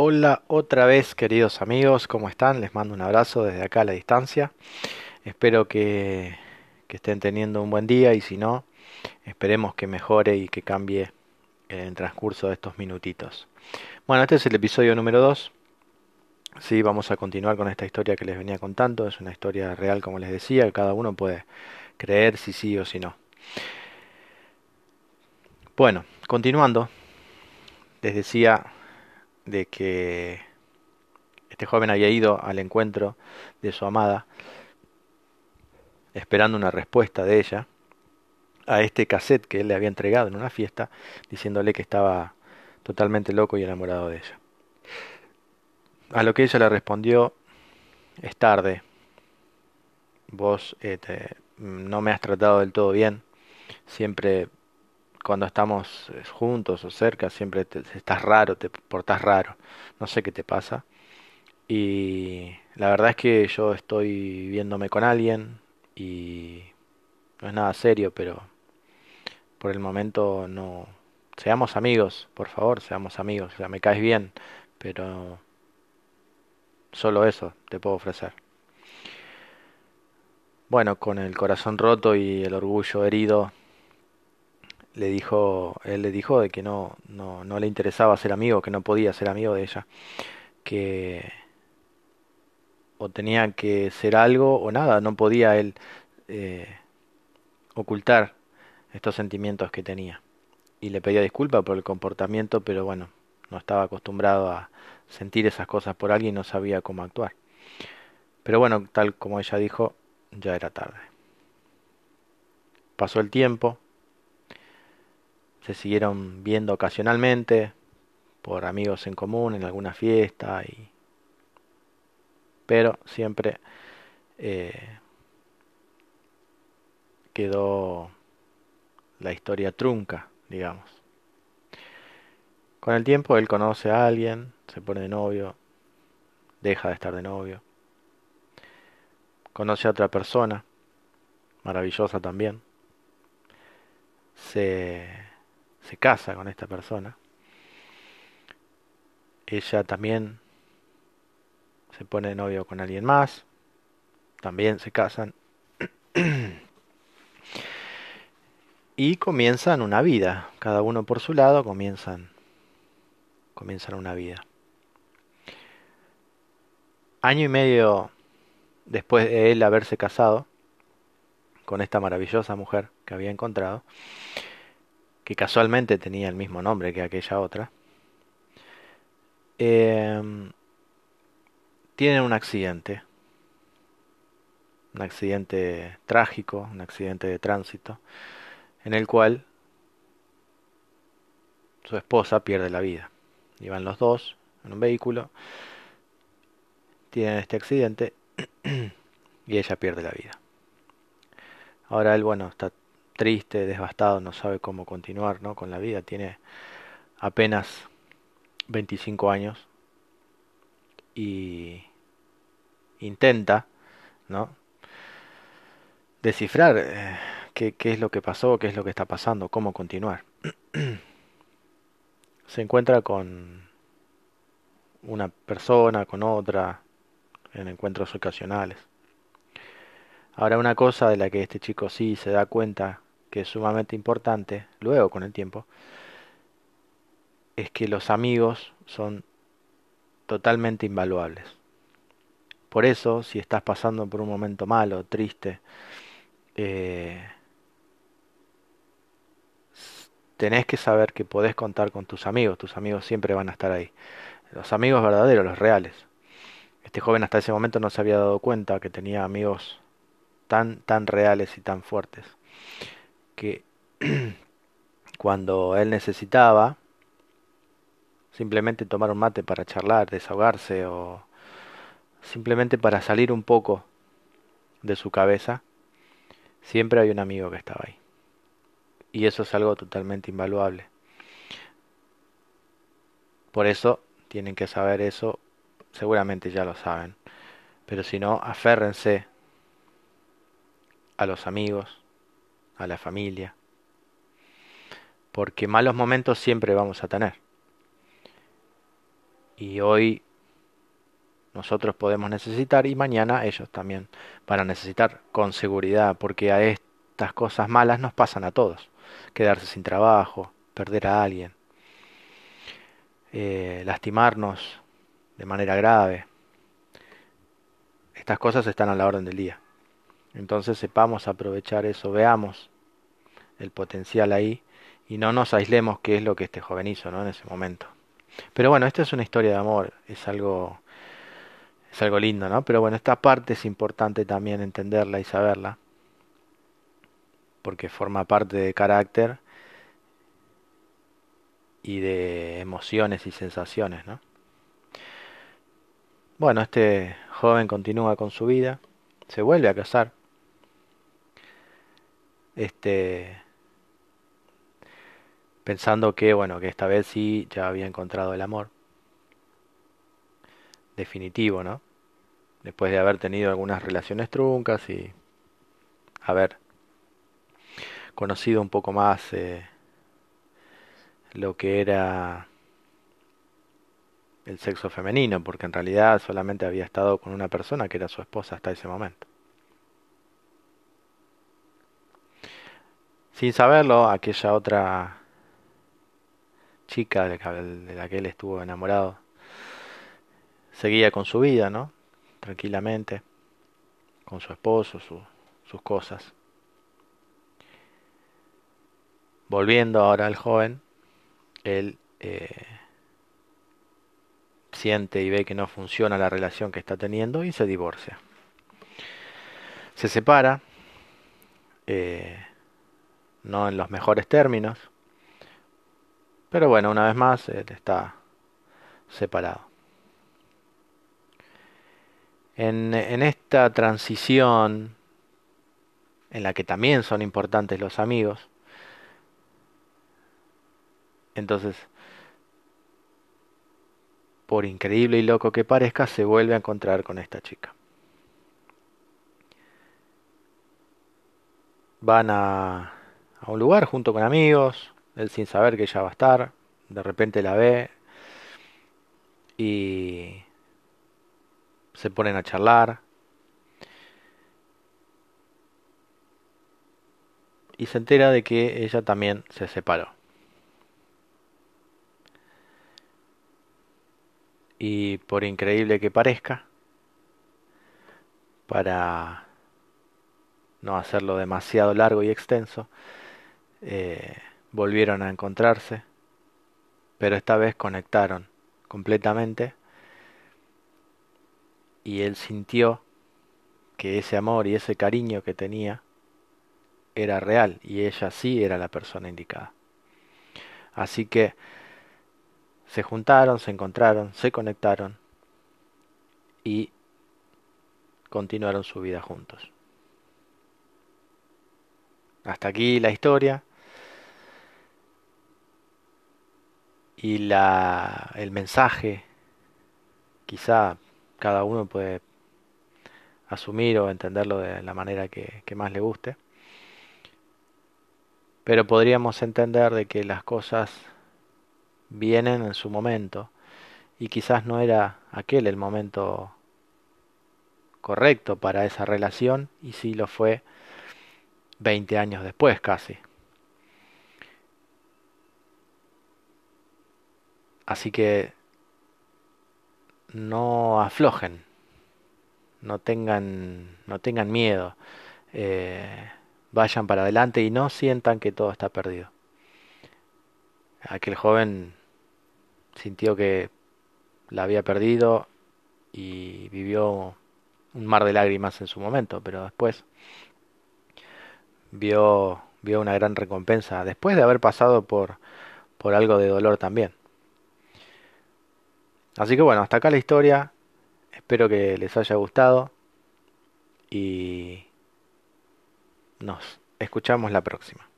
Hola otra vez queridos amigos, ¿cómo están? Les mando un abrazo desde acá a la distancia. Espero que, estén teniendo un buen día y si no, esperemos que mejore y que cambie en el transcurso de estos minutitos. Bueno, este es el episodio número 2. Sí, vamos a continuar con esta historia que les venía contando. Es una historia real, como les decía, que cada uno puede creer si sí o si no. Bueno, continuando, les decía de que este joven había ido al encuentro de su amada, esperando una respuesta de ella a este cassette que él le había entregado en una fiesta, diciéndole que estaba totalmente loco y enamorado de ella. A lo que ella le respondió, es tarde, vos este, no me has tratado del todo bien, siempre cuando estamos eh, juntos o cerca, siempre estás raro, te portás raro, no sé qué te pasa. Y la verdad es que yo estoy viéndome con alguien y no es nada serio, pero por el momento no... Seamos amigos, por favor, seamos amigos. O sea, me caes bien, pero solo eso te puedo ofrecer. Bueno, con el corazón roto y el orgullo herido, le dijo, él le dijo de que no, no, no le interesaba ser amigo, que no podía ser amigo de ella, que o tenía que ser algo o nada, no podía él eh, ocultar estos sentimientos que tenía. Y le pedía disculpas por el comportamiento, pero bueno, no estaba acostumbrado a sentir esas cosas por alguien no sabía cómo actuar. Pero bueno, tal como ella dijo, ya era tarde. Pasó el tiempo, se siguieron viendo ocasionalmente por amigos en común en alguna fiesta y pero siempre eh, quedó la historia trunca digamos. Con el tiempo él conoce a alguien se pone de novio deja de estar de novio. Conoce a otra persona maravillosa también. Se se casa con esta persona, ella también se pone novio con alguien más, también se casan y comienzan una vida, cada uno por su lado comienzan comienzan una vida. Año y medio después de él haberse casado con esta maravillosa mujer que había encontrado, que casualmente tenía el mismo nombre que aquella otra, eh, tienen un accidente, un accidente trágico, un accidente de tránsito, en el cual su esposa pierde la vida. Iban los dos en un vehículo, tienen este accidente y ella pierde la vida. Ahora él, bueno, está triste, devastado, no sabe cómo continuar ¿no? con la vida. Tiene apenas 25 años y intenta ¿no? descifrar eh, qué, qué es lo que pasó, qué es lo que está pasando, cómo continuar. Se encuentra con una persona, con otra, en encuentros ocasionales. Ahora una cosa de la que este chico sí se da cuenta que es sumamente importante, luego con el tiempo, es que los amigos son totalmente invaluables. Por eso, si estás pasando por un momento malo, triste, eh, tenés que saber que podés contar con tus amigos, tus amigos siempre van a estar ahí. Los amigos verdaderos, los reales. Este joven hasta ese momento no se había dado cuenta que tenía amigos tan, tan reales y tan fuertes que cuando él necesitaba simplemente tomar un mate para charlar, desahogarse o simplemente para salir un poco de su cabeza, siempre hay un amigo que estaba ahí. Y eso es algo totalmente invaluable. Por eso tienen que saber eso, seguramente ya lo saben, pero si no, aférrense a los amigos, a la familia, porque malos momentos siempre vamos a tener. y hoy nosotros podemos necesitar y mañana ellos también van a necesitar con seguridad, porque a estas cosas malas nos pasan a todos. Quedarse sin trabajo, perder a alguien, eh, lastimarnos de manera grave. Estas cosas están a la orden del día. Entonces sepamos aprovechar eso, veamos el potencial ahí y no nos aislemos qué es lo que este joven hizo ¿no? en ese momento. Pero bueno, esta es una historia de amor, es algo, es algo lindo, ¿no? Pero bueno, esta parte es importante también entenderla y saberla, porque forma parte de carácter y de emociones y sensaciones, ¿no? Bueno, este joven continúa con su vida, se vuelve a casar. Este pensando que bueno, que esta vez sí ya había encontrado el amor definitivo, ¿no? Después de haber tenido algunas relaciones truncas y haber conocido un poco más eh, lo que era el sexo femenino, porque en realidad solamente había estado con una persona que era su esposa hasta ese momento. Sin saberlo, aquella otra chica de la que él estuvo enamorado seguía con su vida, ¿no? Tranquilamente, con su esposo, sus cosas. Volviendo ahora al joven, él eh, siente y ve que no funciona la relación que está teniendo y se divorcia. Se separa, eh, no en los mejores términos, pero bueno, una vez más, él está separado. En, en esta transición, en la que también son importantes los amigos, entonces, por increíble y loco que parezca, se vuelve a encontrar con esta chica. Van a, a un lugar junto con amigos, él sin saber que ella va a estar, de repente la ve y se ponen a charlar. Y se entera de que ella también se separó. y por increíble que parezca, para no hacerlo demasiado largo y extenso, eh, volvieron a encontrarse, pero esta vez conectaron completamente y él sintió que ese amor y ese cariño que tenía era real y ella sí era la persona indicada. Así que se juntaron, se encontraron, se conectaron y continuaron su vida juntos. Hasta aquí la historia y la, el mensaje. Quizá cada uno puede asumir o entenderlo de la manera que, que más le guste. Pero podríamos entender de que las cosas vienen en su momento y quizás no era aquel el momento correcto para esa relación y sí lo fue 20 años después casi. Así que no aflojen, no tengan, no tengan miedo, eh, vayan para adelante y no sientan que todo está perdido. Aquel joven sintió que la había perdido y vivió un mar de lágrimas en su momento, pero después vio, vio una gran recompensa, después de haber pasado por, por algo de dolor también. Así que bueno, hasta acá la historia, espero que les haya gustado y nos escuchamos la próxima.